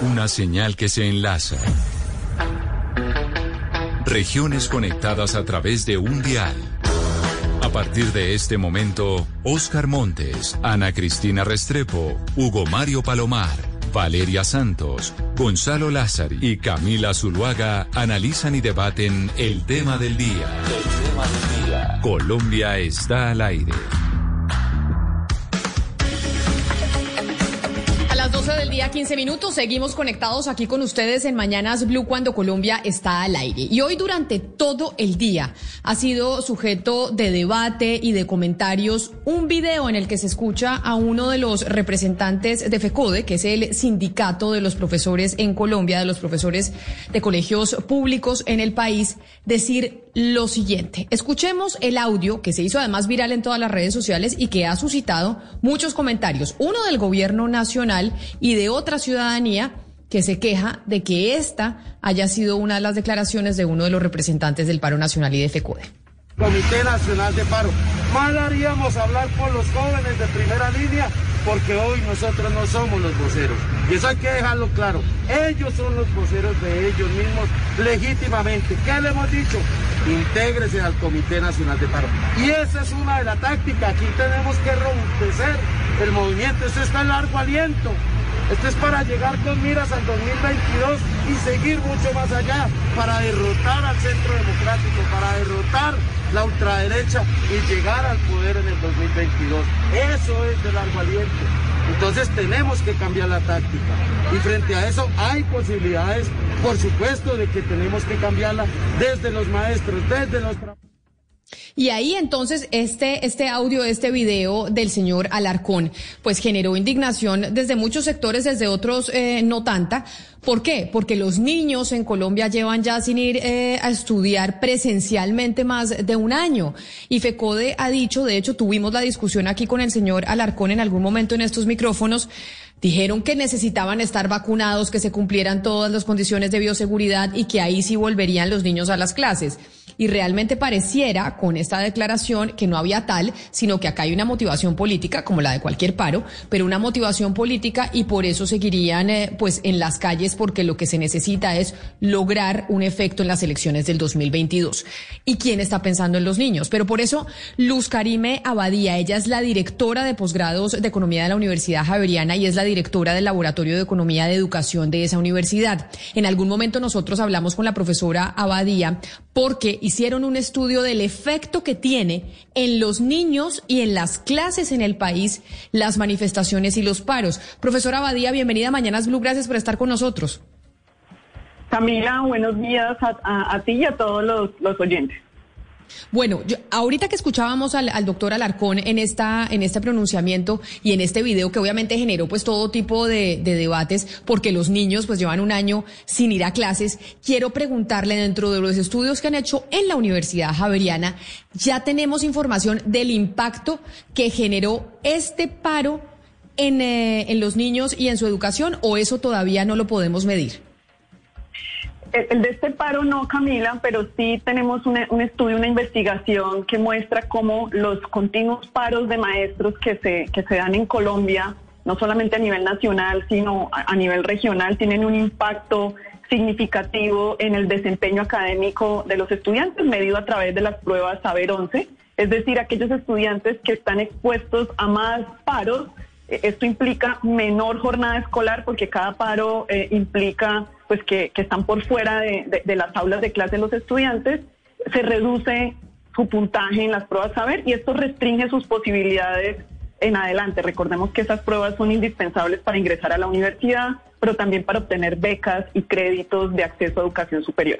Una señal que se enlaza. Regiones conectadas a través de un dial. A partir de este momento, Oscar Montes, Ana Cristina Restrepo, Hugo Mario Palomar, Valeria Santos, Gonzalo Lázari y Camila Zuluaga analizan y debaten el tema del día. El tema del día. Colombia está al aire. Del día, 15 minutos. Seguimos conectados aquí con ustedes en Mañanas Blue cuando Colombia está al aire. Y hoy durante todo el día ha sido sujeto de debate y de comentarios un video en el que se escucha a uno de los representantes de FECODE, que es el sindicato de los profesores en Colombia, de los profesores de colegios públicos en el país, decir lo siguiente. Escuchemos el audio que se hizo además viral en todas las redes sociales y que ha suscitado muchos comentarios. Uno del gobierno nacional y de otra ciudadanía que se queja de que esta haya sido una de las declaraciones de uno de los representantes del paro nacional y de FECODE. Comité Nacional de Paro. Mal haríamos hablar por los jóvenes de primera línea porque hoy nosotros no somos los voceros. Y eso hay que dejarlo claro. Ellos son los voceros de ellos mismos legítimamente. ¿Qué le hemos dicho? Intégrese al Comité Nacional de Paro. Y esa es una de las tácticas. Aquí tenemos que robustecer el movimiento. Esto está en largo aliento. Esto es para llegar con miras al 2022 y seguir mucho más allá, para derrotar al centro democrático, para derrotar la ultraderecha y llegar al poder en el 2022. Eso es de largo aliento. Entonces tenemos que cambiar la táctica. Y frente a eso hay posibilidades, por supuesto, de que tenemos que cambiarla desde los maestros, desde los y ahí entonces este, este audio, este video del señor Alarcón, pues generó indignación desde muchos sectores, desde otros eh, no tanta. ¿Por qué? Porque los niños en Colombia llevan ya sin ir eh, a estudiar presencialmente más de un año. Y FECODE ha dicho, de hecho tuvimos la discusión aquí con el señor Alarcón en algún momento en estos micrófonos, Dijeron que necesitaban estar vacunados, que se cumplieran todas las condiciones de bioseguridad y que ahí sí volverían los niños a las clases. Y realmente pareciera con esta declaración que no había tal, sino que acá hay una motivación política, como la de cualquier paro, pero una motivación política y por eso seguirían eh, pues en las calles porque lo que se necesita es lograr un efecto en las elecciones del 2022. ¿Y quién está pensando en los niños? Pero por eso Luz Karime Abadía, ella es la directora de posgrados de economía de la Universidad Javeriana y es la directora del Laboratorio de Economía de Educación de esa universidad. En algún momento nosotros hablamos con la profesora Abadía porque hicieron un estudio del efecto que tiene en los niños y en las clases en el país las manifestaciones y los paros. Profesora Abadía, bienvenida a Mañanas Blue, gracias por estar con nosotros. Camila, buenos días a, ti y a todos los oyentes. Bueno, ahorita que escuchábamos al, doctor Alarcón en esta en este pronunciamiento y en este video que obviamente generó pues todo tipo de, debates porque los niños pues llevan un año sin ir a clases, quiero preguntarle dentro de los estudios que han hecho en la Universidad Javeriana, ya tenemos información del impacto que generó este paro en, eh, en los niños y en su educación o eso todavía no lo podemos medir. El de este paro no, Camila, pero sí tenemos un, estudio, una investigación que muestra cómo los continuos paros de maestros que se, que se dan en Colombia, no solamente a nivel nacional, sino a, nivel regional, tienen un impacto significativo en el desempeño académico de los estudiantes, medido a través de las pruebas Saber 11, es decir, aquellos estudiantes que están expuestos a más paros. Eh, esto implica menor jornada escolar porque cada paro eh, implica pues que, están por fuera de, las aulas de clase los estudiantes, se reduce su puntaje en las pruebas saber y esto restringe sus posibilidades en adelante. Recordemos que esas pruebas son indispensables para ingresar a la universidad, pero también para obtener becas y créditos de acceso a educación superior.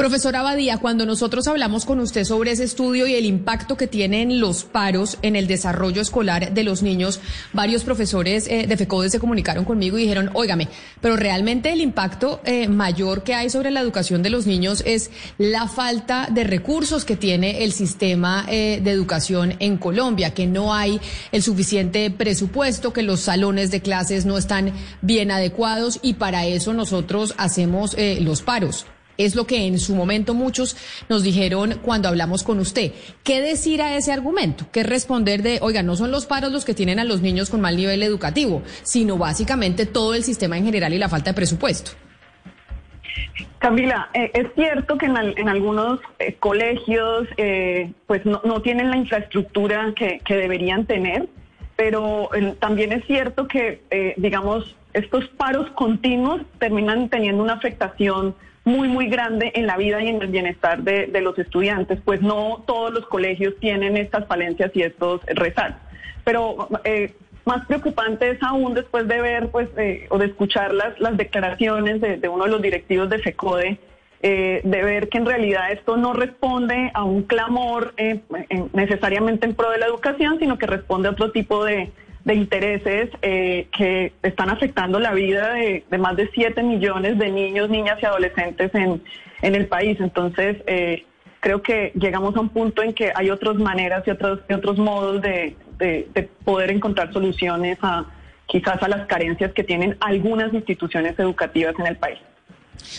Profesora Abadía, cuando nosotros hablamos con usted sobre ese estudio y el impacto que tienen los paros en el desarrollo escolar de los niños, varios profesores eh, de FECODE se comunicaron conmigo y dijeron, óigame, pero realmente el impacto eh, mayor que hay sobre la educación de los niños es la falta de recursos que tiene el sistema eh, de educación en Colombia, que no hay el suficiente presupuesto, que los salones de clases no están bien adecuados y para eso nosotros hacemos los paros. Es lo que en su momento muchos nos dijeron cuando hablamos con usted. ¿Qué decir a ese argumento? ¿Qué responder de, oiga, no son los paros los que tienen a los niños con mal nivel educativo, sino básicamente todo el sistema en general y la falta de presupuesto? Camila, eh, es cierto que en, algunos eh, colegios eh, pues no, tienen la infraestructura que, deberían tener, pero también es cierto que, digamos, estos paros continuos terminan teniendo una afectación muy, muy grande en la vida y en el bienestar de, los estudiantes, pues no todos los colegios tienen estas falencias y estos resaltos. Pero eh, más preocupante es aún después de ver pues eh, o de escuchar las, las declaraciones de, uno de los directivos de FECODE, eh, de ver que en realidad esto no responde a un clamor necesariamente en pro de la educación, sino que responde a otro tipo de, de intereses eh, que están afectando la vida de, más de 7 millones de niños, niñas y adolescentes en, en el país. Entonces, eh, creo que llegamos a un punto en que hay otras maneras y otros, otros modos de, de poder encontrar soluciones a quizás a las carencias que tienen algunas instituciones educativas en el país.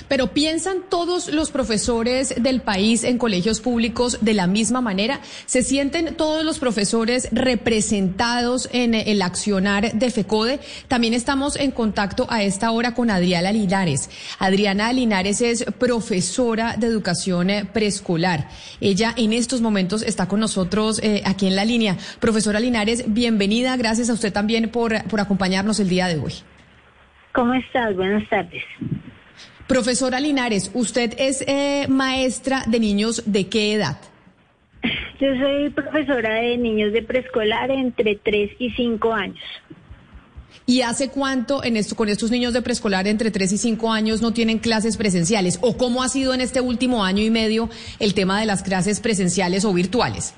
Pero ¿piensan todos los profesores del país en colegios públicos de la misma manera? ¿Se sienten todos los profesores representados en el accionar de FECODE? También estamos en contacto a esta hora con Adriana Linares. Adriana Linares es profesora de educación eh, preescolar. Ella en estos momentos está con nosotros eh, aquí en la línea. Profesora Linares, bienvenida. Gracias a usted también por, por acompañarnos el día de hoy. ¿Cómo estás? Buenas tardes. Profesora Linares, usted es eh, maestra de niños de qué edad? Yo soy profesora de niños de preescolar entre 3 y 5 años. ¿Y hace cuánto en esto, con estos niños de preescolar entre 3 y 5 años no tienen clases presenciales? ¿O cómo ha sido en este último año y medio el tema de las clases presenciales o virtuales?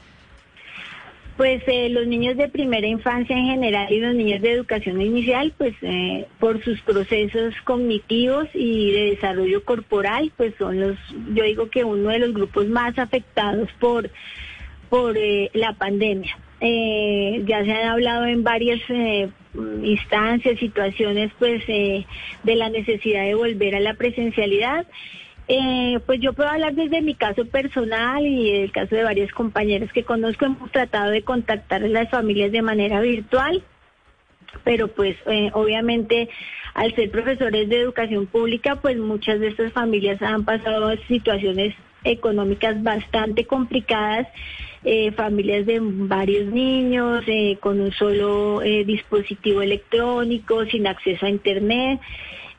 Pues eh, los niños de primera infancia en general y los niños de educación inicial, pues eh, por sus procesos cognitivos y de desarrollo corporal, pues son los, yo digo que uno de los grupos más afectados por, por eh, la pandemia. ya se han hablado en varias instancias, situaciones, pues de la necesidad de volver a la presencialidad. Eh, pues yo puedo hablar desde mi caso personal y el caso de varios compañeros que conozco. Hemos tratado de contactar a las familias de manera virtual, pero pues eh, obviamente al ser profesores de educación pública, pues muchas de estas familias han pasado situaciones económicas bastante complicadas, eh, familias de varios niños, con un solo dispositivo electrónico, sin acceso a Internet.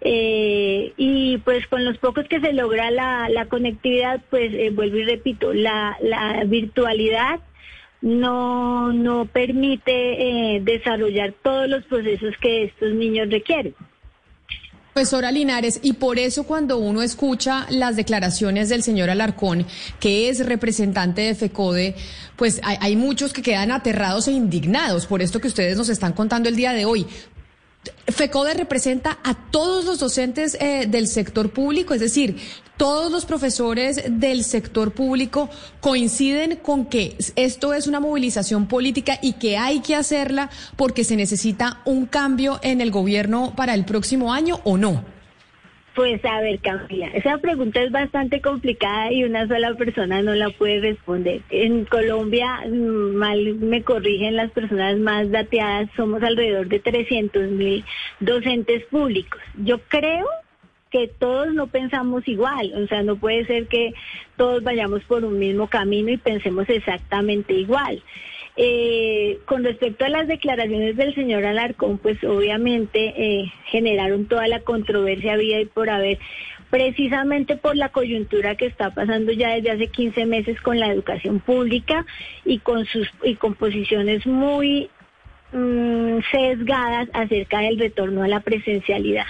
Eh, y pues con los pocos que se logra la, conectividad, pues eh, vuelvo y repito, la, la virtualidad no, no permite eh, desarrollar todos los procesos que estos niños requieren. Profesora Linares, y por eso cuando uno escucha las declaraciones del señor Alarcón, que es representante de FECODE, pues hay, muchos que quedan aterrados e indignados por esto que ustedes nos están contando el día de hoy. FECODE representa a todos los docentes eh, del sector público, es decir, todos los profesores del sector público coinciden con que esto es una movilización política y que hay que hacerla porque se necesita un cambio en el gobierno para el próximo año o no. Pues a ver, Camila, esa pregunta es bastante complicada y una sola persona no la puede responder. En Colombia, mm, mal me corrigen las personas más dateadas, somos alrededor de 300 mil docentes públicos. Yo creo que todos no pensamos igual, o sea, no puede ser que todos vayamos por un mismo camino y pensemos exactamente igual. Eh, con respecto a las declaraciones del señor Alarcón, pues obviamente eh, generaron toda la controversia había y por haber, precisamente por la coyuntura que está pasando ya desde hace 15 meses con la educación pública y con sus y posiciones muy Mm, sesgadas acerca del retorno a la presencialidad.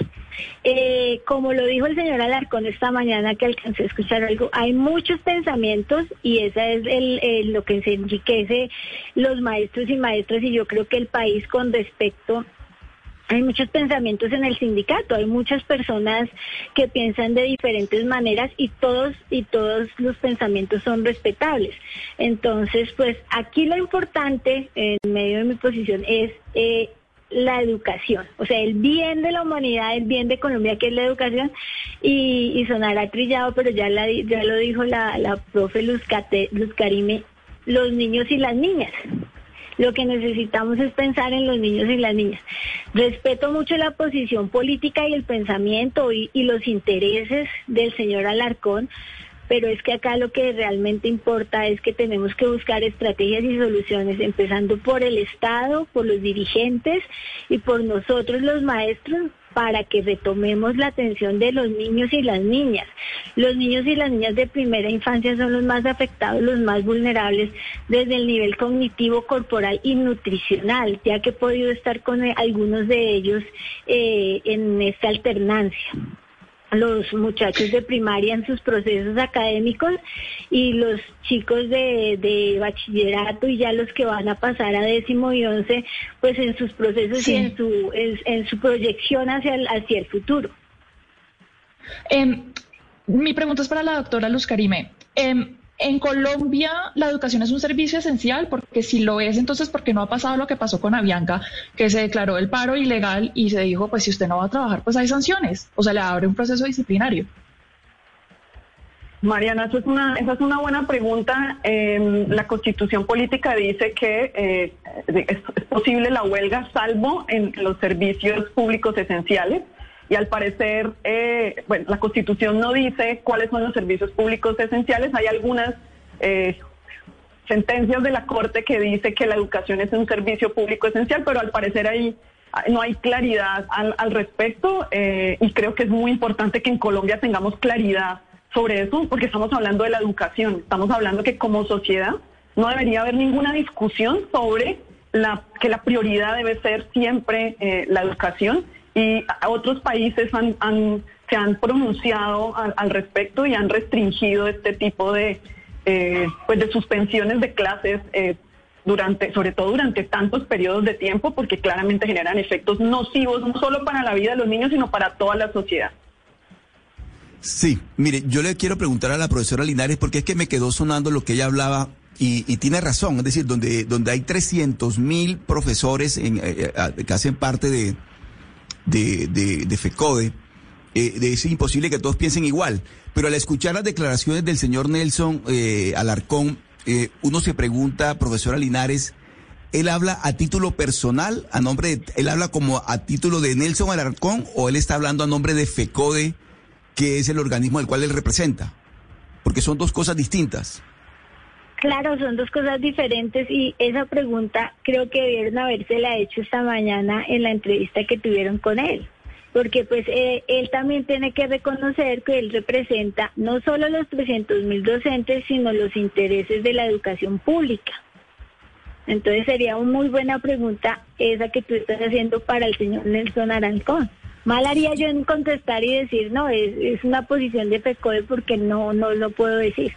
Eh, como lo dijo el señor Alarcón esta mañana que alcancé a escuchar algo, hay muchos pensamientos y esa es lo que se enriquece los maestros y maestras y yo creo que el país con respecto hay muchos pensamientos en el sindicato, hay muchas personas que piensan de diferentes maneras y todos y todos los pensamientos son respetables. Entonces, pues aquí lo importante en medio de mi posición es eh, la educación, o sea, el bien de la humanidad, el bien de Colombia, que es la educación, y, sonará trillado, pero ya, la, ya lo dijo la, la profe Luz, Luz Karime, los niños y las niñas. Lo que necesitamos es pensar en los niños y las niñas. Respeto mucho la posición política y el pensamiento y, y los intereses del señor Alarcón, pero es que acá lo que realmente importa es que tenemos que buscar estrategias y soluciones, empezando por el Estado, por los dirigentes y por nosotros los maestros para que retomemos la atención de los niños y las niñas. Los niños y las niñas de primera infancia son los más afectados, los más vulnerables desde el nivel cognitivo, corporal y nutricional, ya que he podido estar con algunos de ellos eh, en esta alternancia los muchachos de primaria en sus procesos académicos y los chicos de, bachillerato y ya los que van a pasar a décimo y once, pues en sus procesos y en su, en, su proyección hacia el, hacia el futuro. Em, mi pregunta es para la doctora Luz Karime. Em, en Colombia la educación es un servicio esencial porque si lo es, entonces ¿por qué no ha pasado lo que pasó con Avianca, que se declaró el paro ilegal y se dijo, pues si usted no va a trabajar, pues hay sanciones o se le abre un proceso disciplinario? Mariana, eso es una, esa es una buena pregunta. Em, la constitución política dice que eh, es, posible la huelga salvo en los servicios públicos esenciales y al parecer, eh, bueno, la Constitución no dice cuáles son los servicios públicos esenciales. Hay algunas eh, sentencias de la Corte que dice que la educación es un servicio público esencial, pero al parecer ahí no hay claridad al, respecto eh, y creo que es muy importante que en Colombia tengamos claridad sobre eso, porque estamos hablando de la educación, estamos hablando que como sociedad no debería haber ninguna discusión sobre la, que la prioridad debe ser siempre la educación y otros países han, se han pronunciado al, respecto y han restringido este tipo de, eh, pues de suspensiones de clases eh, durante, sobre todo durante tantos periodos de tiempo, porque claramente generan efectos nocivos no solo para la vida de los niños, sino para toda la sociedad. Sí, mire, yo le quiero preguntar a la profesora Linares porque es que me quedó sonando lo que ella hablaba y, tiene razón, es decir, donde, donde hay 300 mil profesores en, eh, que hacen parte de, de, de, FECODE, eh, es imposible que todos piensen igual. Pero al escuchar las declaraciones del señor Nelson eh, Alarcón, eh, uno se pregunta, profesora Linares, ¿él habla a título personal, a nombre de, él habla como a título de Nelson Alarcón o él está hablando a nombre de FECODE, que es el organismo del cual él representa? Porque son dos cosas distintas. Claro, son dos cosas diferentes y esa pregunta creo que debieron haberse la hecho esta mañana en la entrevista que tuvieron con él, porque pues eh, él también tiene que reconocer que él representa no solo los 300 mil docentes, sino los intereses de la educación pública. Entonces sería una muy buena pregunta esa que tú estás haciendo para el señor Nelson Arancón. Mal haría yo en contestar y decir, no, es, es una posición de PECODE porque no, no lo puedo decir.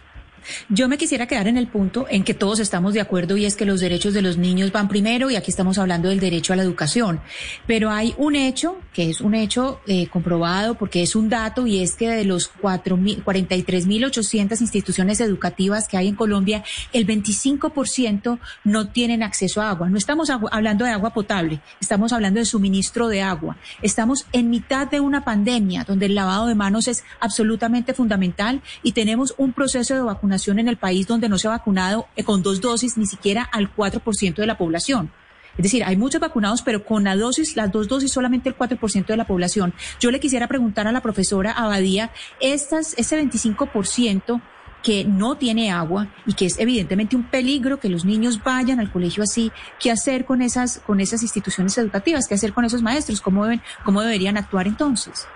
Yo me quisiera quedar en el punto en que todos estamos de acuerdo y es que los derechos de los niños van primero y aquí estamos hablando del derecho a la educación. Pero hay un hecho, que es un hecho eh, comprobado porque es un dato y es que de los 43.800 instituciones educativas que hay en Colombia, el 25% no tienen acceso a agua. No estamos hablando de agua potable, estamos hablando de suministro de agua. Estamos en mitad de una pandemia donde el lavado de manos es absolutamente fundamental y tenemos un proceso de vacunación en el país donde no se ha vacunado eh, con dos dosis ni siquiera al 4% de la población. Es decir, hay muchos vacunados, pero con la dosis, las dos dosis, solamente el 4% de la población. Yo le quisiera preguntar a la profesora Abadía, estas, ese 25% que no tiene agua y que es evidentemente un peligro que los niños vayan al colegio así, ¿qué hacer con esas, con esas instituciones educativas? ¿Qué hacer con esos maestros? ¿Cómo, deben, cómo deberían actuar entonces?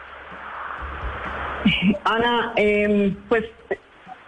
Ana, eh, pues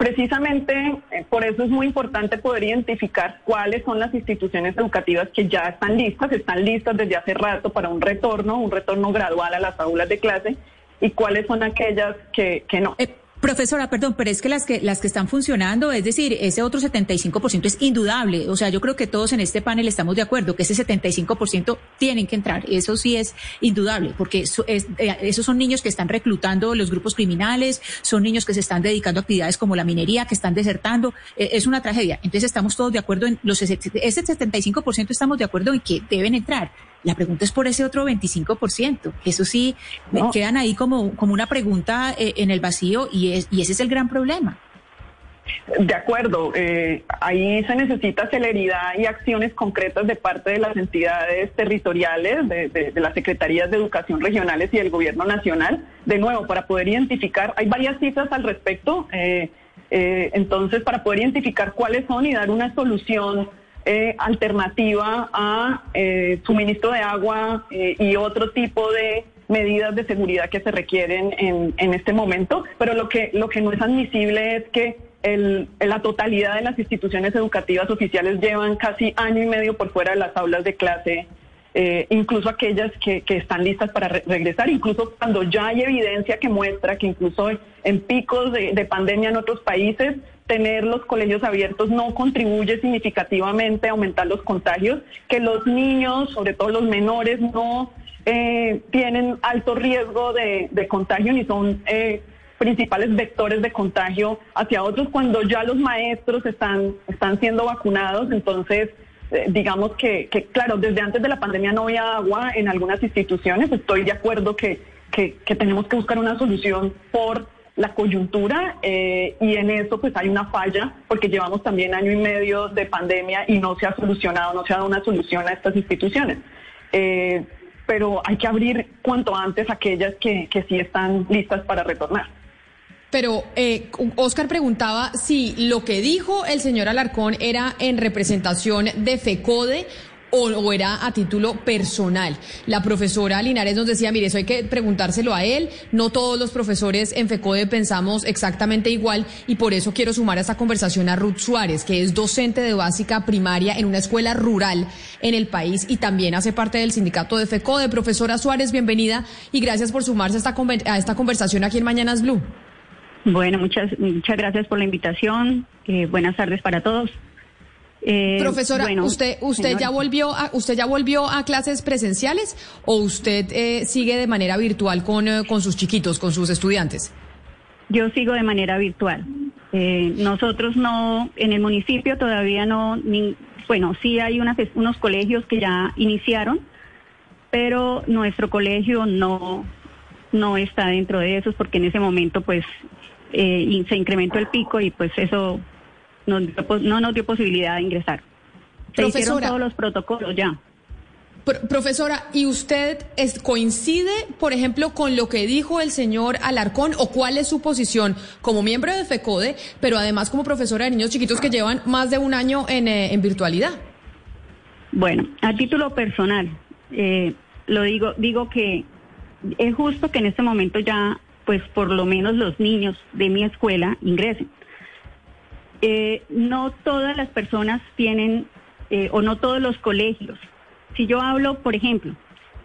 Precisamente eh, por eso es muy importante poder identificar cuáles son las instituciones educativas que ya están listas, están listas desde hace rato para un retorno, un retorno gradual a las aulas de clase y cuáles son aquellas que, no. Eh, Profesora, perdón, pero es que las que las que están funcionando, es decir, ese otro 75% es indudable. O sea, yo creo que todos en este panel estamos de acuerdo que ese 75% tienen que entrar. Eso sí es indudable, porque eh, esos son niños que están reclutando los grupos criminales, son niños que se están dedicando a actividades como la minería, que están desertando. Eh, es una tragedia. Entonces estamos todos de acuerdo en los ese 75% estamos de acuerdo en que deben entrar La pregunta es por ese otro 25%. Eso sí, me quedan ahí como, como una pregunta eh, en el vacío y, es, y ese es el gran problema. De acuerdo, eh, ahí se necesita celeridad y acciones concretas de parte de las entidades territoriales, de, las secretarías de educación regionales y del gobierno nacional. De nuevo, para poder identificar, hay varias cifras al respecto, eh, eh, entonces para poder identificar cuáles son y dar una solución alternativa a suministro de agua y otro tipo de medidas de seguridad que se requieren en, en este momento. Pero lo que, lo que no es admisible es que el, la totalidad de las instituciones educativas oficiales llevan casi año y medio por fuera de las aulas de clase, eh, incluso aquellas que, que, están listas para regresar, incluso cuando ya hay evidencia que muestra que incluso en picos de, pandemia en otros países, tener los colegios abiertos no contribuye significativamente a aumentar los contagios, que los niños, sobre todo los menores, no eh, tienen alto riesgo de, de contagio ni son... Eh, principales vectores de contagio hacia otros cuando ya los maestros están, están siendo vacunados. Entonces, eh, digamos que, que, claro, desde antes de la pandemia no había agua en algunas instituciones. Estoy de acuerdo que, que, tenemos que buscar una solución por la coyuntura eh, y en eso pues hay una falla porque llevamos también año y medio de pandemia y no se ha solucionado, no se ha dado una solución a estas instituciones. Eh, pero hay que abrir cuanto antes aquellas que, que sí están listas para retornar. Pero eh, Oscar preguntaba si lo que dijo el señor Alarcón era en representación de FECODE o, era a título personal. La profesora Linares nos decía, mire, eso hay que preguntárselo a él. No todos los profesores en FECODE pensamos exactamente igual y por eso quiero sumar a esta conversación a Ruth Suárez, que es docente de básica primaria en una escuela rural en el país y también hace parte del sindicato de FECODE. Profesora Suárez, bienvenida y gracias por sumarse a esta, a esta conversación aquí en Mañanas Blue. Bueno, muchas, muchas gracias por la invitación. Eh, buenas tardes para todos. Eh, Profesora, usted usted ya volvió a usted ya volvió a clases presenciales o usted eh, sigue de manera virtual con, con sus chiquitos, con sus estudiantes. Yo sigo de manera virtual. nosotros no en el municipio todavía no bueno sí hay unas, unos colegios que ya iniciaron, pero nuestro colegio no no está dentro de esos porque en ese momento pues eh, se incrementó el pico y pues eso no, no nos dio posibilidad de ingresar. Se hicieron todos los protocolos ya. profesora, ¿y usted coincide, por ejemplo, con lo que dijo el señor Alarcón o cuál es su posición como miembro de FECODE, pero además como profesora de niños chiquitos que llevan más de un año en, eh, en virtualidad? Bueno, a título personal, eh, lo digo, digo que es justo que en este momento ya pues por lo menos los niños de mi escuela ingresen. Eh, no todas las personas tienen, eh, o no todos los colegios. Si yo hablo, por ejemplo,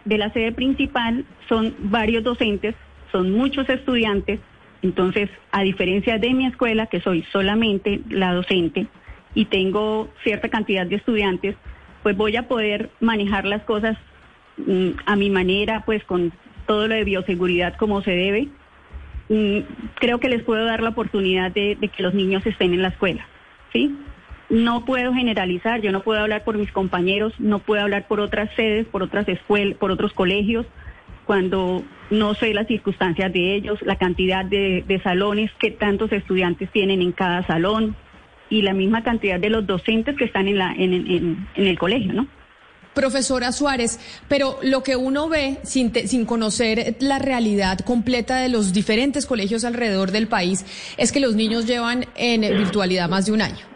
de la sede principal, son varios docentes, son muchos estudiantes, entonces, a diferencia de mi escuela, que soy solamente la docente y tengo cierta cantidad de estudiantes, pues voy a poder manejar las cosas mm, a mi manera, pues con todo lo de bioseguridad como se debe Creo que les puedo dar la oportunidad de, que los niños estén en la escuela, ¿sí? No puedo generalizar, yo no puedo hablar por mis compañeros, no puedo hablar por otras sedes, por otras escuelas, por otros colegios, cuando no sé las circunstancias de ellos, la cantidad de, salones que tantos estudiantes tienen en cada salón y la misma cantidad de los docentes que están en, la, en el colegio, ¿no? Profesora Suárez, pero lo que uno ve sin, sin conocer la realidad completa de los diferentes colegios alrededor del país es que los niños llevan en virtualidad más de un año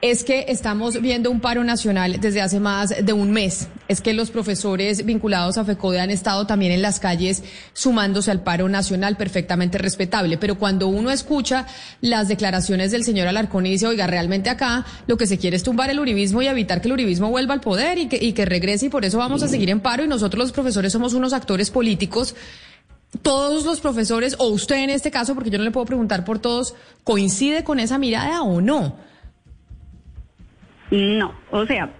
es que estamos viendo un paro nacional desde hace más de un mes. Es que los profesores vinculados a FECODE han estado también en las calles sumándose al paro nacional, perfectamente respetable. Pero cuando uno escucha las declaraciones del señor Alarcón y dice, oiga, realmente acá lo que se quiere es tumbar el uribismo y evitar que el uribismo vuelva al poder y que, y que regrese y por eso vamos a seguir en paro y nosotros los profesores somos unos actores políticos todos los profesores, o usted en este caso, porque yo no le puedo preguntar por todos, ¿coincide con esa mirada o no? No, o sea,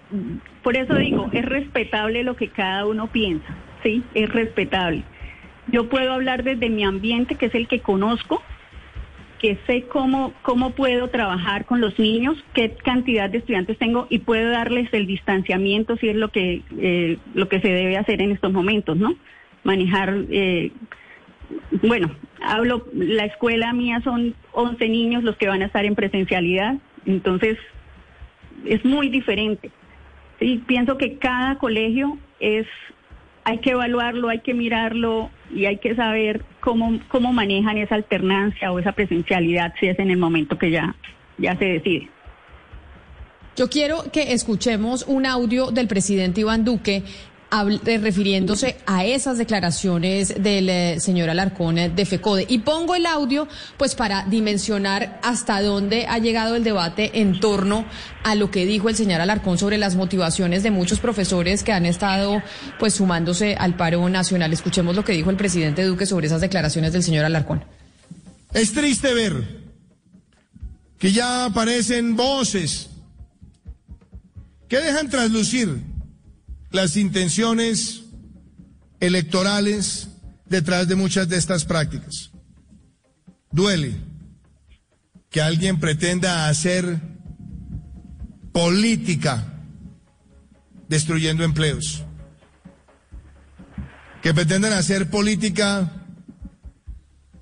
por eso digo, es respetable lo que cada uno piensa, ¿sí? Es respetable. Yo puedo hablar desde mi ambiente, que es el que conozco, que sé cómo, cómo puedo trabajar con los niños, qué cantidad de estudiantes tengo y puedo darles el distanciamiento si es lo que, eh, lo que se debe hacer en estos momentos, ¿no? Manejar, eh, bueno, hablo, la escuela mía son 11 niños los que van a estar en presencialidad, entonces es muy diferente. Y pienso que cada colegio es hay que evaluarlo, hay que mirarlo y hay que saber cómo, cómo manejan esa alternancia o esa presencialidad si es en el momento que ya, ya se decide. Yo quiero que escuchemos un audio del presidente Iván Duque refiriéndose a esas declaraciones del eh, señor Alarcón eh, de FECODE. Y pongo el audio pues para dimensionar hasta dónde ha llegado el debate en torno a lo que dijo el señor Alarcón sobre las motivaciones de muchos profesores que han estado pues sumándose al paro nacional. Escuchemos lo que dijo el presidente Duque sobre esas declaraciones del señor Alarcón. Es triste ver que ya aparecen voces que dejan traslucir las intenciones electorales detrás de muchas de estas prácticas. Duele que alguien pretenda hacer política destruyendo empleos, que pretendan hacer política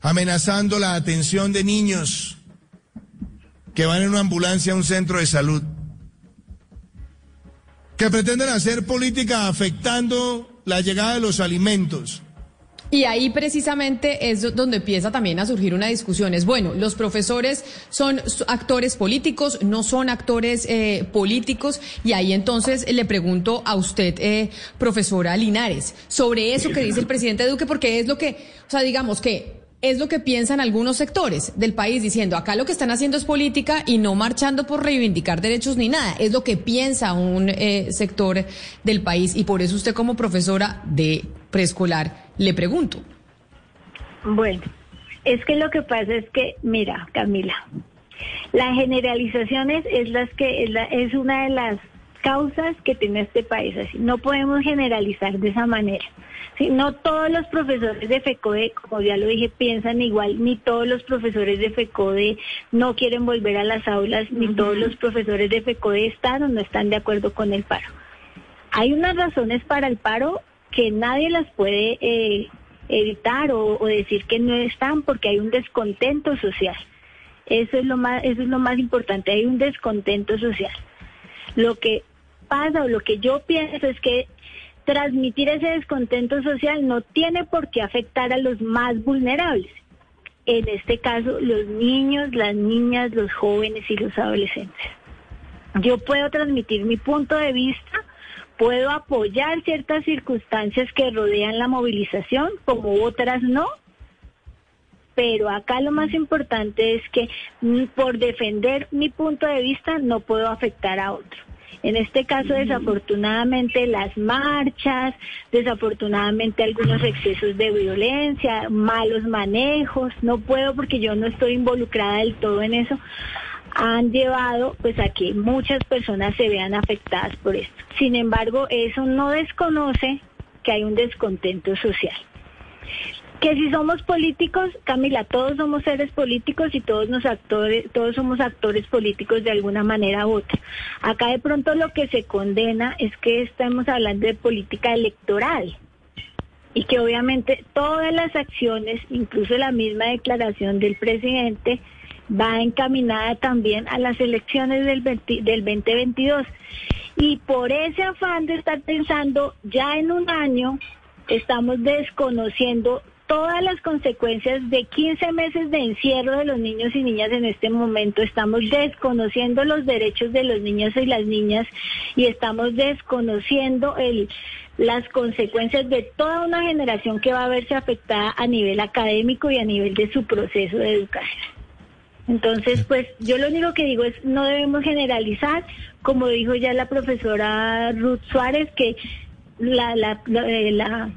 amenazando la atención de niños que van en una ambulancia a un centro de salud que pretenden hacer política afectando la llegada de los alimentos. Y ahí precisamente es donde empieza también a surgir una discusión. Es bueno, los profesores son actores políticos, no son actores eh, políticos. Y ahí entonces le pregunto a usted, eh, profesora Linares, sobre eso que dice el presidente Duque, porque es lo que, o sea, digamos que es lo que piensan algunos sectores del país diciendo, acá lo que están haciendo es política y no marchando por reivindicar derechos ni nada. Es lo que piensa un eh, sector del país y por eso usted como profesora de preescolar le pregunto. Bueno, es que lo que pasa es que, mira, Camila, la generalización es, las que es, es una de las causas que tiene este país así. No podemos generalizar de esa manera. Sí, no todos los profesores de FECODE, como ya lo dije, piensan igual, ni todos los profesores de FECODE no quieren volver a las aulas, ni todos los profesores de FECODE están o no están de acuerdo con el paro. Hay unas razones para el paro que nadie las puede eh, evitar o, decir que no están porque hay un descontento social. Eso es lo más, eso es lo más importante, hay un descontento social. Lo que pasa o lo que yo pienso es que transmitir ese descontento social no tiene por qué afectar a los más vulnerables. En este caso, los niños, las niñas, los jóvenes y los adolescentes. Yo puedo transmitir mi punto de vista, puedo apoyar ciertas circunstancias que rodean la movilización, como otras no, pero acá lo más importante es que mm, por defender mi punto de vista no puedo afectar a otro. En este caso, desafortunadamente, las marchas, desafortunadamente algunos excesos de violencia, malos manejos, no puedo porque yo no estoy involucrada del todo en eso, han llevado pues a que muchas personas se vean afectadas por esto. Sin embargo, eso no desconoce que hay un descontento social. Que si somos políticos, Camila, todos somos seres políticos y todos nos actores, todos somos actores políticos de alguna manera u otra. Acá de pronto lo que se condena es que estamos hablando de política electoral y que obviamente todas las acciones, incluso la misma declaración del presidente, va encaminada también a las elecciones del, del 2022. Y por ese afán de estar pensando ya en un año, estamos desconociendo todas las consecuencias de 15 meses de encierro de los niños y niñas en este momento. Estamos desconociendo los derechos de los niños y las niñas y estamos desconociendo el, las consecuencias de toda una generación que va a verse afectada a nivel académico y a nivel de su proceso de educación. Entonces, pues yo lo único que digo es no debemos generalizar, como dijo ya la profesora Ruth Suárez, que la, la, eh, la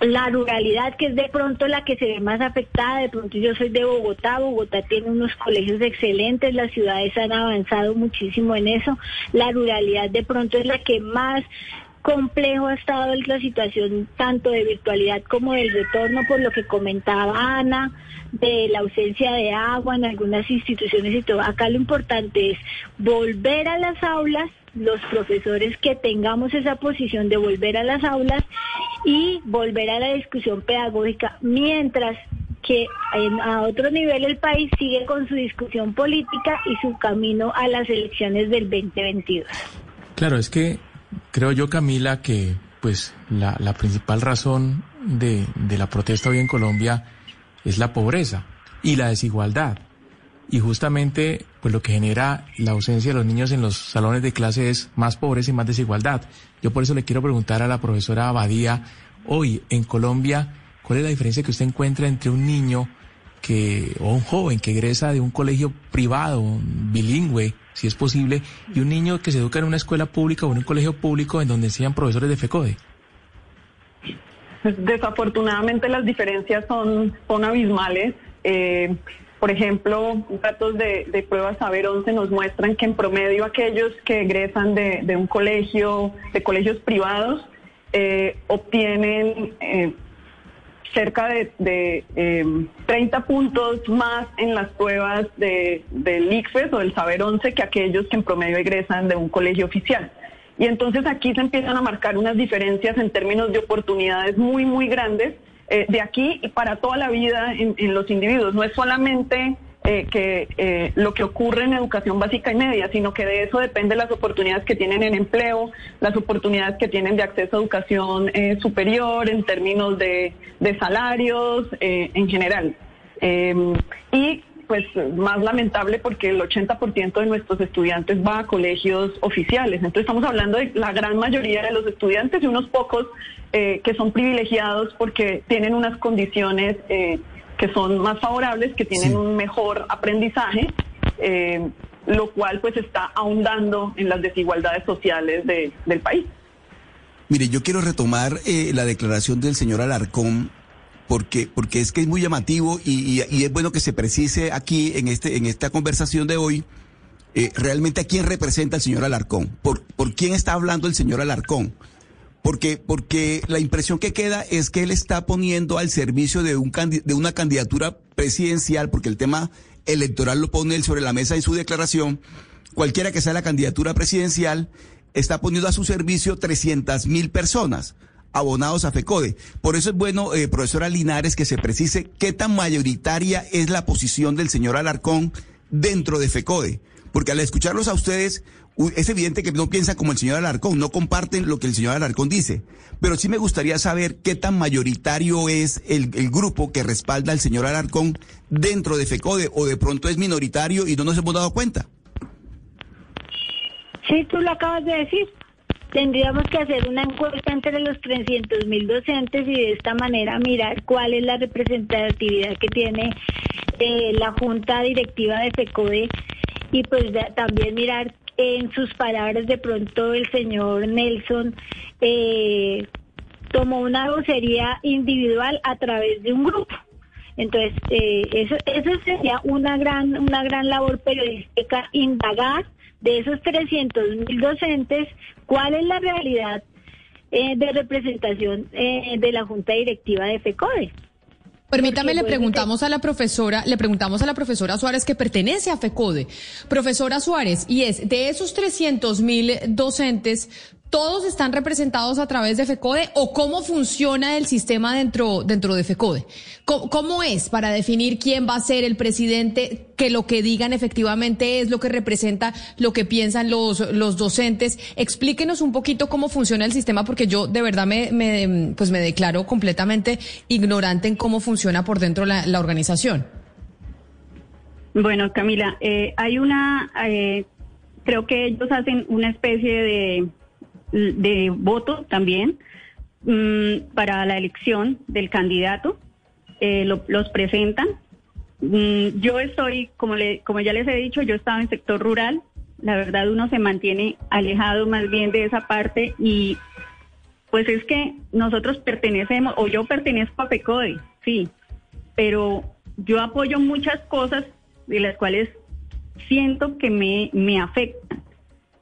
la ruralidad que es de pronto la que se ve más afectada, de pronto yo soy de Bogotá, Bogotá tiene unos colegios excelentes, las ciudades han avanzado muchísimo en eso, la ruralidad de pronto es la que más complejo ha estado la situación tanto de virtualidad como del retorno, por lo que comentaba Ana, de la ausencia de agua en algunas instituciones y todo. Acá lo importante es volver a las aulas, los profesores que tengamos esa posición de volver a las aulas y volver a la discusión pedagógica, mientras que a otro nivel el país sigue con su discusión política y su camino a las elecciones del 2022. Claro, es que creo yo, Camila, que pues la, la principal razón de, de la protesta hoy en Colombia es la pobreza y la desigualdad. Y justamente, pues lo que genera la ausencia de los niños en los salones de clase es más pobreza y más desigualdad. Yo por eso le quiero preguntar a la profesora Abadía, hoy en Colombia, ¿cuál es la diferencia que usted encuentra entre un niño que, o un joven que egresa de un colegio privado, bilingüe, si es posible, y un niño que se educa en una escuela pública o en un colegio público en donde enseñan profesores de FECODE? Desafortunadamente las diferencias son, son abismales. Eh, por ejemplo, datos de, de pruebas Saber 11 nos muestran que en promedio aquellos que egresan de, de un colegio, de colegios privados, eh, obtienen eh, cerca de, 30 puntos más en las pruebas de, del ICFES o del Saber 11 que aquellos que en promedio egresan de un colegio oficial. Y entonces aquí se empiezan a marcar unas diferencias en términos de oportunidades muy, muy grandes eh, de aquí y para toda la vida en, los individuos. No es solamente eh, que eh, lo que ocurre en educación básica y media, sino que de eso depende las oportunidades que tienen en empleo, las oportunidades que tienen de acceso a educación superior en términos de, de salarios en general. y pues más lamentable porque el 80% de nuestros estudiantes va a colegios oficiales. Entonces estamos hablando de la gran mayoría de los estudiantes y unos pocos eh, que son privilegiados porque tienen unas condiciones eh, que son más favorables, que tienen un mejor aprendizaje, eh, lo cual pues está ahondando en las desigualdades sociales del país. Mire, yo quiero retomar la declaración del señor Alarcón porque, porque es que es muy llamativo y, es bueno que se precise aquí en, este, en esta conversación de hoy eh, realmente a quién representa el señor Alarcón, por, por quién está hablando el señor Alarcón. Porque, porque la impresión que queda es que él está poniendo al servicio de, un, de una candidatura presidencial, porque el tema electoral lo pone él sobre la mesa en su declaración, cualquiera que sea la candidatura presidencial, está poniendo a su servicio 300 mil personas abonados a FECODE. Por eso es bueno, eh, profesora Linares, que se precise qué tan mayoritaria es la posición del señor Alarcón dentro de FECODE. Porque al escucharlos a ustedes, es evidente que no piensan como el señor Alarcón, no comparten lo que el señor Alarcón dice. Pero sí me gustaría saber qué tan mayoritario es el, el grupo que respalda al señor Alarcón dentro de FECODE, o de pronto es minoritario y no nos hemos dado cuenta. Sí, tú lo acabas de decir. Tendríamos que hacer una encuesta entre los 300 mil docentes y de esta manera mirar cuál es la representatividad que tiene eh, la Junta Directiva de FECODE y pues también mirar en sus palabras de pronto el señor Nelson eh, tomó una vocería individual a través de un grupo. Entonces, eh, eso, eso sería una gran, una gran labor periodística, indagar de esos 300 mil docentes, ¿cuál es la realidad eh, de representación eh, de la Junta Directiva de FECODE? Permítame, le preguntamos a la profesora, le preguntamos a la profesora Suárez que pertenece a FECODE. Profesora Suárez, y es, de esos 300 mil docentes, ¿todos están representados a través de FECODE o cómo funciona el sistema dentro, dentro de FECODE? ¿Cómo, es para definir quién va a ser el presidente, que lo que digan efectivamente es lo que representa lo que piensan los, los docentes? Explíquenos un poquito cómo funciona el sistema porque yo de verdad me, me pues me declaro completamente ignorante en cómo funciona por dentro la, la organización. Bueno, Camila, eh, hay una, eh, creo que ellos hacen una especie de de voto también mm, para la elección del candidato. Eh, los presentan. Mm, yo estoy, como, le, como ya les he dicho, yo estaba en sector rural. La verdad uno se mantiene alejado más bien de esa parte y pues es que nosotros pertenecemos, o yo pertenezco a PECODE, sí, pero yo apoyo muchas cosas de las cuales siento que me, me afectan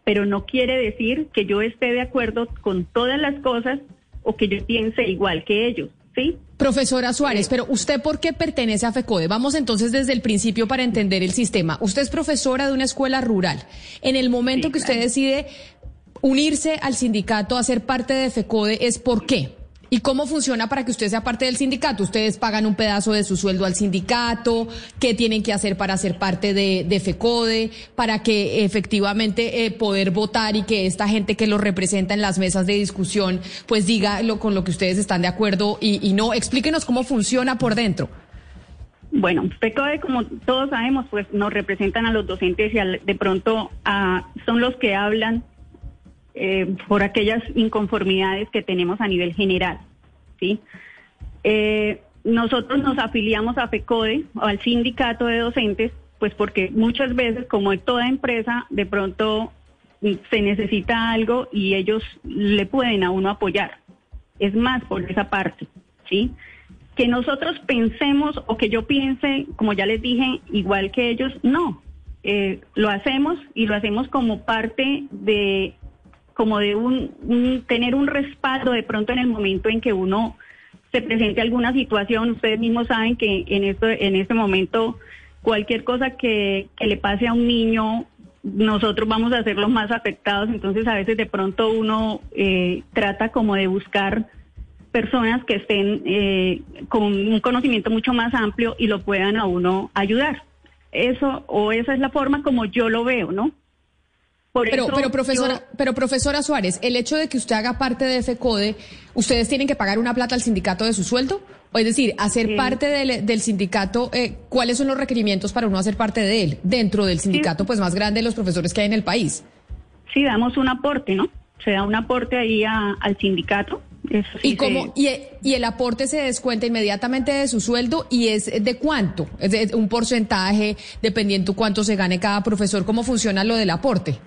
pero no quiere decir que yo esté de acuerdo con todas las cosas o que yo piense igual que ellos, ¿sí? Profesora Suárez, pero ¿usted por qué pertenece a FECODE? Vamos entonces desde el principio para entender el sistema. Usted es profesora de una escuela rural. En el momento que usted decide unirse al sindicato, a ser parte de FECODE, ¿es por qué? ¿Y cómo funciona para que usted sea parte del sindicato? ¿Ustedes pagan un pedazo de su sueldo al sindicato? ¿Qué tienen que hacer para ser parte de, FECODE? Para que efectivamente eh, poder votar y que esta gente que lo representa en las mesas de discusión pues diga lo, con lo que ustedes están de acuerdo y, no. Explíquenos cómo funciona por dentro. Bueno, FECODE, como todos sabemos, pues nos representan a los docentes y de pronto ah, son los que hablan eh, por aquellas inconformidades que tenemos a nivel general. ¿sí? Eh, nosotros nos afiliamos a FECODE o al sindicato de docentes, pues porque muchas veces, como toda empresa, de pronto se necesita algo y ellos le pueden a uno apoyar. Es más por esa parte, ¿sí? Que nosotros pensemos o que yo piense, como ya les dije, igual que ellos, no. Eh, lo hacemos y lo hacemos como parte de como de un, tener un respaldo de pronto en el momento en que uno se presente alguna situación. Ustedes mismos saben que en esto, en este momento cualquier cosa que, le pase a un niño, nosotros vamos a ser los más afectados. Entonces a veces de pronto uno eh, trata como de buscar personas que estén eh, con un conocimiento mucho más amplio y lo puedan a uno ayudar. Eso o esa es la forma como yo lo veo, ¿no? Pero, pero profesora, pero profesora Suárez, el hecho de que usted haga parte de FECODE, ¿ustedes tienen que pagar una plata al sindicato de su sueldo? O es decir, hacer parte del, sindicato, eh, ¿cuáles son los requerimientos para uno hacer parte de él dentro del sindicato pues más grande de los profesores que hay en el país? Sí, damos un aporte, ¿no? Se da un aporte ahí al sindicato. ¿Y, cómo, y, y, el aporte se descuenta inmediatamente de su sueldo y es de cuánto? ¿Es de un porcentaje dependiendo cuánto se gane cada profesor? ¿Cómo funciona lo del aporte?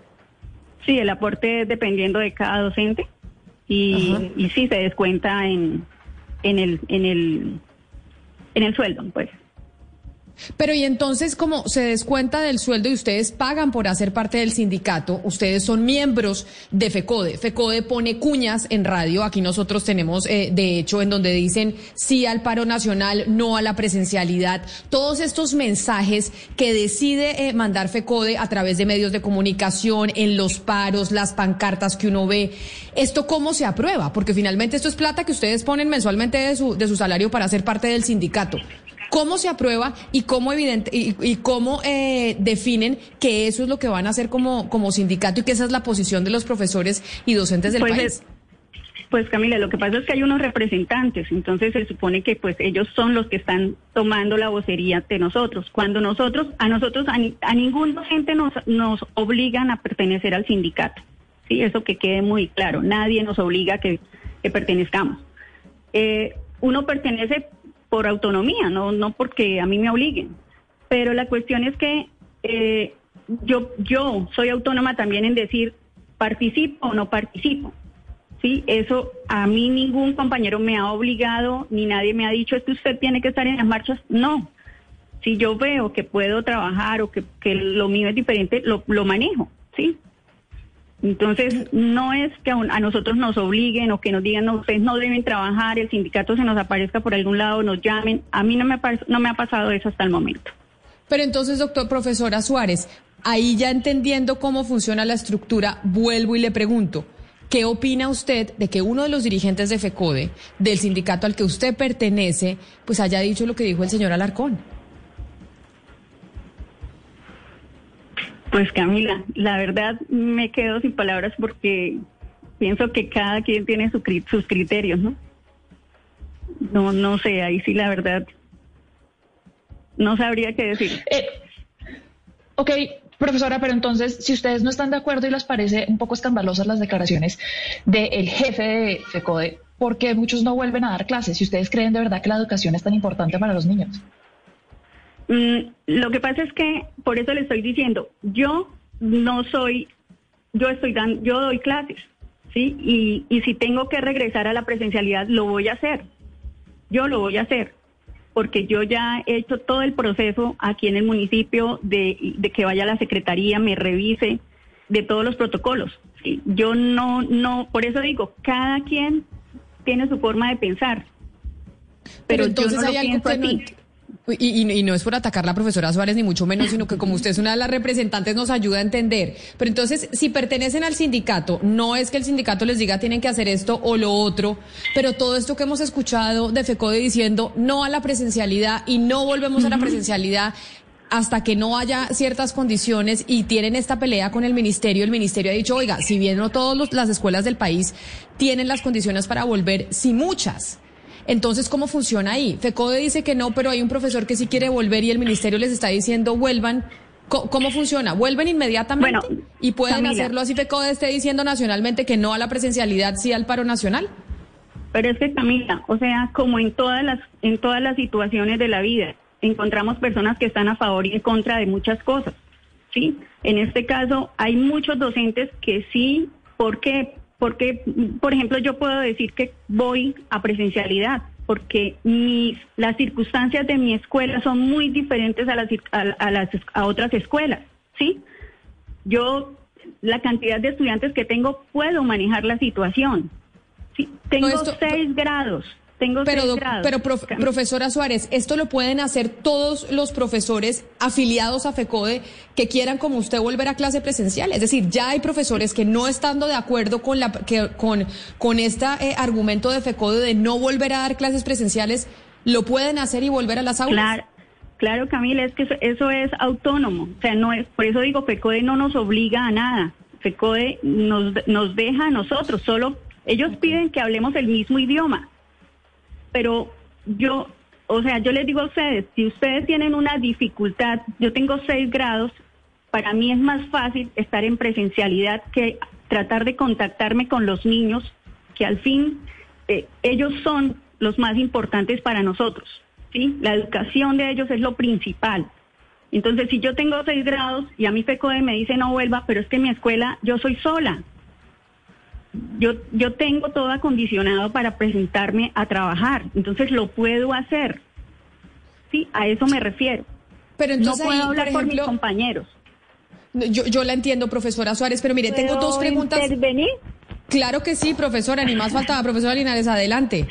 Sí, el aporte es dependiendo de cada docente y, y sí se descuenta en, en el en el en el sueldo, pues. Pero y entonces, como se descuenta del sueldo y ustedes pagan por hacer parte del sindicato, ustedes son miembros de FECODE. FECODE pone cuñas en radio. Aquí nosotros tenemos, eh, de hecho, en donde dicen sí al paro nacional, no a la presencialidad. Todos estos mensajes que decide eh, mandar FECODE a través de medios de comunicación, en los paros, las pancartas que uno ve. ¿Esto cómo se aprueba? Porque finalmente esto es plata que ustedes ponen mensualmente de su, de su salario para ser parte del sindicato. ¿Cómo se aprueba y cómo evidente y, cómo eh, definen que eso es lo que van a hacer como, como sindicato y que esa es la posición de los profesores y docentes del pues país? pues Camila, lo que pasa es que hay unos representantes, entonces se supone que pues ellos son los que están tomando la vocería de nosotros. Cuando nosotros, a nosotros, a, ningún docente nos, nos obligan a pertenecer al sindicato. Sí, eso que quede muy claro. Nadie nos obliga a que, pertenezcamos. Eh, uno pertenece por autonomía, no, no porque a mí me obliguen. Pero la cuestión es que eh, yo, yo soy autónoma también en decir participo o no participo. Sí, eso a mí ningún compañero me ha obligado, ni nadie me ha dicho, es que usted tiene que estar en las marchas. No. Si yo veo que puedo trabajar o que, que lo mío es diferente, lo, lo manejo, ¿sí? Entonces, no es que a nosotros nos obliguen o que nos digan, no, ustedes no deben trabajar, el sindicato se nos aparezca por algún lado, nos llamen. A mí no me, no me ha pasado eso hasta el momento. Pero entonces, doctor, profesora Suárez, ahí ya entendiendo cómo funciona la estructura, vuelvo y le pregunto, ¿qué opina usted de que uno de los dirigentes de FECODE, del sindicato al que usted pertenece, pues haya dicho lo que dijo el señor Alarcón? Pues Camila, la verdad me quedo sin palabras porque pienso que cada quien tiene sus criterios, ¿no? No, no sé, ahí sí la verdad no sabría qué decir. Eh, ok, profesora, pero entonces, si ustedes no están de acuerdo y les parece un poco escandalosas las declaraciones del jefe de FECODE, ¿por qué muchos no vuelven a dar clases? Si ustedes creen de verdad que la educación es tan importante para los niños. Mm, lo que pasa es que, por eso le estoy diciendo, yo no soy, yo estoy dando, yo doy clases, ¿sí? Y, y si tengo que regresar a la presencialidad, lo voy a hacer. Yo lo voy a hacer, porque yo ya he hecho todo el proceso aquí en el municipio de, de que vaya a la secretaría, me revise, de todos los protocolos. ¿sí? Yo no, no, por eso digo, cada quien tiene su forma de pensar. Pero, entonces yo no hay algo que y, no es por atacar a la profesora Suárez, ni mucho menos, sino que como usted es una de las representantes, nos ayuda a entender. Pero entonces, si pertenecen al sindicato, no es que el sindicato les diga tienen que hacer esto o lo otro, pero todo esto que hemos escuchado de FECODE diciendo no a la presencialidad y no volvemos a la presencialidad, hasta que no haya ciertas condiciones y tienen esta pelea con el ministerio, el ministerio ha dicho, oiga, si bien no todas las escuelas del país tienen las condiciones para volver, sí muchas. Entonces, ¿cómo funciona ahí? FECODE dice que no, pero hay un profesor que sí quiere volver y el ministerio les está diciendo vuelvan. ¿Cómo, funciona? ¿Vuelven inmediatamente y pueden hacerlo así FECODE esté diciendo nacionalmente que no a la presencialidad, sí al paro nacional? Pero es que Camila, o sea, como en todas las en todas las situaciones de la vida, encontramos personas que están a favor y en contra de muchas cosas. ¿Sí? En este caso hay muchos docentes que sí, ¿por qué? Porque, por ejemplo, yo puedo decir que voy a presencialidad, porque mis, las circunstancias de mi escuela son muy diferentes a las, a, las, a otras escuelas, ¿sí? Yo, la cantidad de estudiantes que tengo, puedo manejar la situación. ¿sí? Tengo seis grados pero, Pero, profesora Suárez, esto lo pueden hacer todos los profesores afiliados a FECODE que quieran, como usted, volver a clase presencial. Es decir, ya hay profesores que no estando de acuerdo con, la, que, con, con este eh, argumento de FECODE de no volver a dar clases presenciales, lo pueden hacer y volver a las aulas. Claro. Claro, Camila, es que eso, es autónomo. O sea, no es, por eso digo, FECODE no nos obliga a nada. FECODE nos, nos deja a nosotros, solo ellos piden que hablemos el mismo idioma pero yo, o sea, yo les digo a ustedes, si ustedes tienen una dificultad, yo tengo seis grados, para mí es más fácil estar en presencialidad que tratar de contactarme con los niños, que al fin eh, ellos son los más importantes para nosotros, ¿sí? La educación de ellos es lo principal. Entonces, si yo tengo seis grados y a mi FECODE me dice no vuelva, pero es que en mi escuela yo soy sola, yo, yo tengo todo acondicionado para presentarme a trabajar, entonces lo puedo hacer. Sí, a eso me refiero. Pero entonces no puedo hablar por, mis compañeros. Yo, yo la entiendo, profesora Suárez, pero mire, tengo dos preguntas. intervenir? Claro que sí, profesora, ni más faltaba. Profesora Linares, adelante.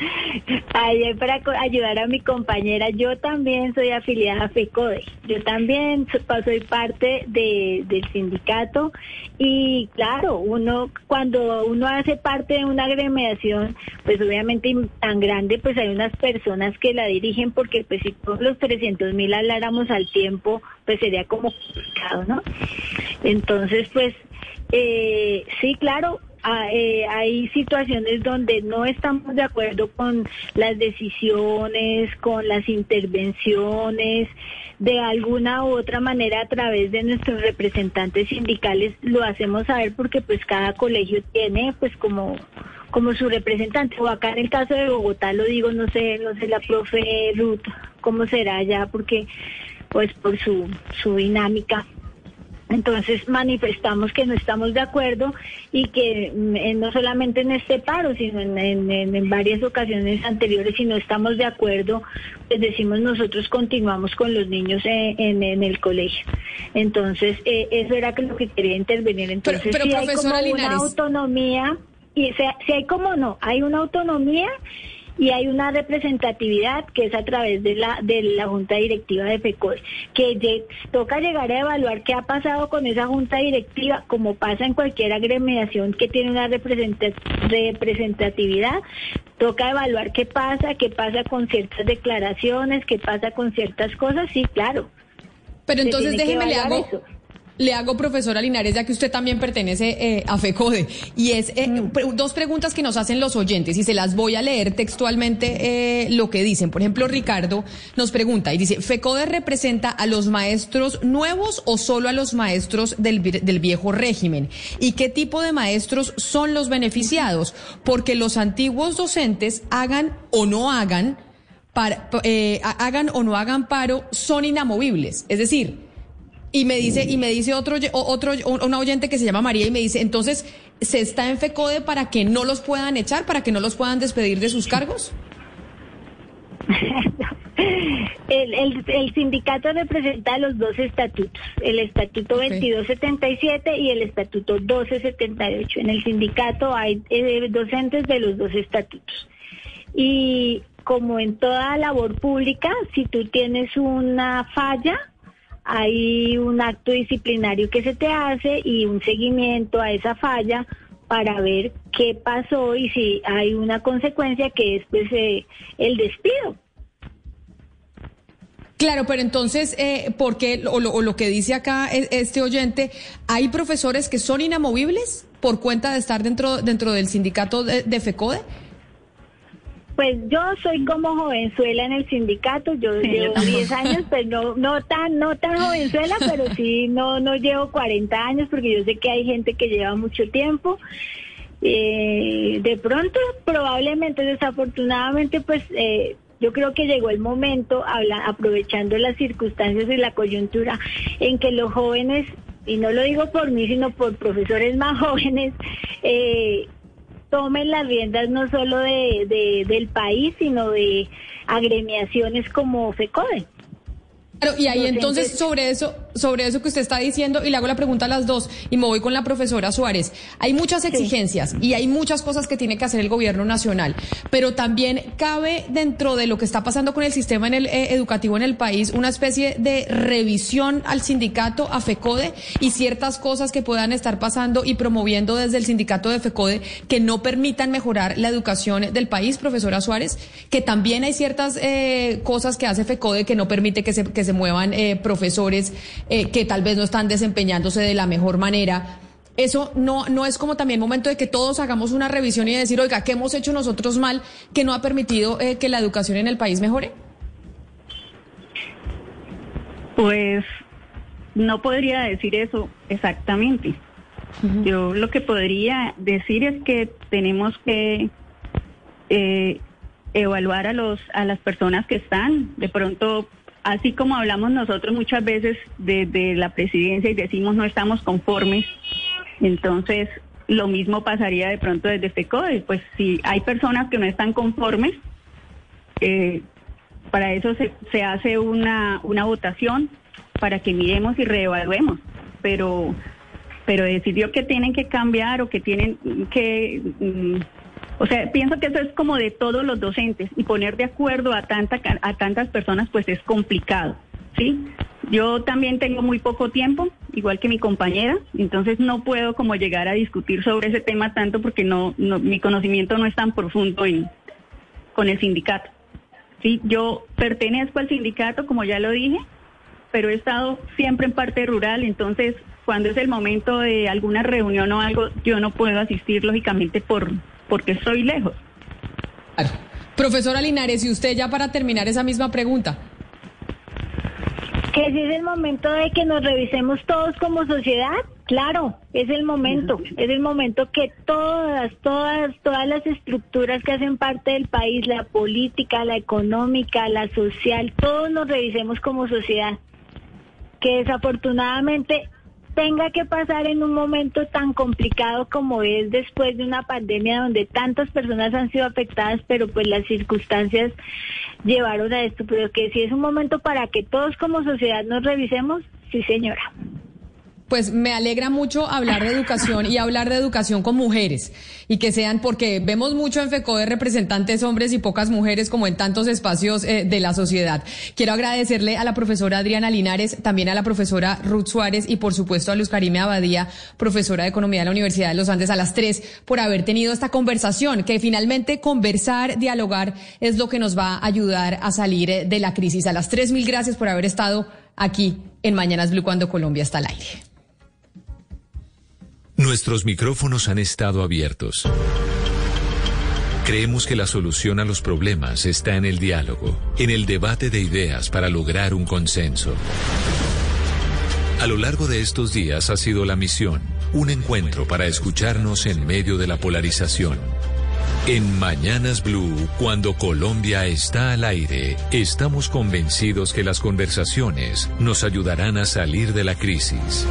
Ayer para ayudar a mi compañera, yo también soy afiliada a FECODE. Yo también soy parte de, del sindicato y claro, uno cuando uno hace parte de una agremiación, pues obviamente tan grande, pues hay unas personas que la dirigen porque pues si todos los 300 mil habláramos al tiempo, pues sería como complicado, ¿no? Entonces, pues eh, sí, claro, Eh, hay situaciones donde no estamos de acuerdo con las decisiones, con las intervenciones, de alguna u otra manera a través de nuestros representantes sindicales lo hacemos saber porque pues cada colegio tiene pues como como su representante. O acá en el caso de Bogotá lo digo no sé no sé la profe Ruth cómo será ya porque pues por su su dinámica entonces manifestamos que no estamos de acuerdo y que mm, no solamente en este paro, sino en, varias ocasiones anteriores, si no estamos de acuerdo, pues decimos nosotros continuamos con los niños en, el colegio. Entonces, eh, eso era lo que quería intervenir. Entonces, pero, si hay como una autonomía, y si hay como no, hay una autonomía y hay una representatividad que es a través de la de la junta directiva de FECOD, que toca llegar a evaluar qué ha pasado con esa junta directiva, como pasa en cualquier agremiación que tiene una representatividad, toca evaluar qué pasa, qué pasa con ciertas declaraciones, qué pasa con ciertas cosas, sí, claro. Pero entonces déjeme le hago le hago, profesora Linares, ya que usted también pertenece eh, a FECODE, y es eh, mm. dos preguntas que nos hacen los oyentes, y se las voy a leer textualmente eh, lo que dicen. Por ejemplo, Ricardo nos pregunta y dice, ¿FECODE representa a los maestros nuevos o solo a los maestros del, del viejo régimen? ¿Y qué tipo de maestros son los beneficiados? Porque los antiguos docentes hagan o no hagan, para, hagan o no hagan paro, son inamovibles. Es decir, y me dice, y me dice otro, otro, un oyente que se llama María y me dice, entonces, ¿se está en FECODE para que no los puedan echar, para que no los puedan despedir de sus cargos? El, el, sindicato representa los dos estatutos, el estatuto 2277 y el estatuto 1278. En el sindicato hay eh, docentes de los dos estatutos. Y como en toda labor pública, si tú tienes una falla, hay un acto disciplinario que se te hace y un seguimiento a esa falla para ver qué pasó y si hay una consecuencia que es pues, eh, el despido. Claro, pero entonces, eh, ¿por qué, o lo, que dice acá e, este oyente, hay profesores que son inamovibles por cuenta de estar dentro, dentro del sindicato de, FECODE? Pues yo soy como jovenzuela en el sindicato, yo llevo 10 años, pues no, no tan, no tan jovenzuela, pero sí no, no llevo 40 años porque yo sé que hay gente que lleva mucho tiempo. Eh, de pronto, probablemente, desafortunadamente, pues eh, yo creo que llegó el momento, habla, aprovechando las circunstancias y la coyuntura, en que los jóvenes, y no lo digo por mí, sino por profesores más jóvenes, eh, tomen las riendas no solo de, del país, sino de agremiaciones como FECODE. Claro, y ahí entonces sobre eso, sobre eso que usted está diciendo, y le hago la pregunta a las dos, y me voy con la profesora Suárez. Hay muchas exigencias y hay muchas cosas que tiene que hacer el gobierno nacional, pero también cabe dentro de lo que está pasando con el sistema en el, eh, educativo en el país una especie de revisión al sindicato, a FECODE, y ciertas cosas que puedan estar pasando y promoviendo desde el sindicato de FECODE que no permitan mejorar la educación del país, profesora Suárez, que también hay ciertas eh, cosas que hace FECODE que no permite que se, que se muevan eh, profesores eh, que tal vez no están desempeñándose de la mejor manera. Eso no, no es como también momento de que todos hagamos una revisión y decir, oiga, ¿qué hemos hecho nosotros mal que no ha permitido eh, que la educación en el país mejore? Pues no podría decir eso exactamente. Yo lo que podría decir es que tenemos que evaluar a los a las personas que están. De pronto así como hablamos nosotros muchas veces de, la presidencia y decimos no estamos conformes, entonces lo mismo pasaría de pronto desde FECODE. Pues si hay personas que no están conformes, eh, para eso se, se hace una, una votación para que miremos y reevaluemos. Pero, pero decidió que tienen que cambiar o que tienen que... Mm, o sea, pienso que eso es como de todos los docentes y poner de acuerdo a, tanta, a tantas personas pues es complicado, ¿sí? Yo también tengo muy poco tiempo, igual que mi compañera, entonces no puedo como llegar a discutir sobre ese tema tanto porque no, mi conocimiento no es tan profundo en, con el sindicato. Sí, yo pertenezco al sindicato, como ya lo dije, pero he estado siempre en parte rural, entonces cuando es el momento de alguna reunión o algo, yo no puedo asistir lógicamente por porque estoy lejos. Profesora Linares, y usted ya para terminar esa misma pregunta. Que si es el momento de que nos revisemos todos como sociedad, claro, es el momento, es el momento que todas, todas, todas las estructuras que hacen parte del país, la política, la económica, la social, todos nos revisemos como sociedad. Que desafortunadamente tenga que pasar en un momento tan complicado como es después de una pandemia donde tantas personas han sido afectadas, pero pues las circunstancias llevaron a esto, pero que si es un momento para que todos como sociedad nos revisemos, sí señora pues me alegra mucho hablar de educación y hablar de educación con mujeres y que sean, porque vemos mucho en FECODE representantes hombres y pocas mujeres como en tantos espacios eh, de la sociedad. Quiero agradecerle a la profesora Adriana Linares, también a la profesora Ruth Suárez y por supuesto a Luz Karime Abadía, profesora de Economía de la Universidad de los Andes, a las tres, por haber tenido esta conversación, que finalmente conversar, dialogar es lo que nos va a ayudar a salir de la crisis. A las tres, mil gracias por haber estado aquí en Mañanas Blue cuando Colombia está al aire. Nuestros micrófonos han estado abiertos. Creemos que la solución a los problemas está en el diálogo, en el debate de ideas para lograr un consenso. A lo largo de estos días ha sido la misión, un encuentro para escucharnos en medio de la polarización. En Mañanas Blue, cuando Colombia está al aire, estamos convencidos que las conversaciones nos ayudarán a salir de la crisis.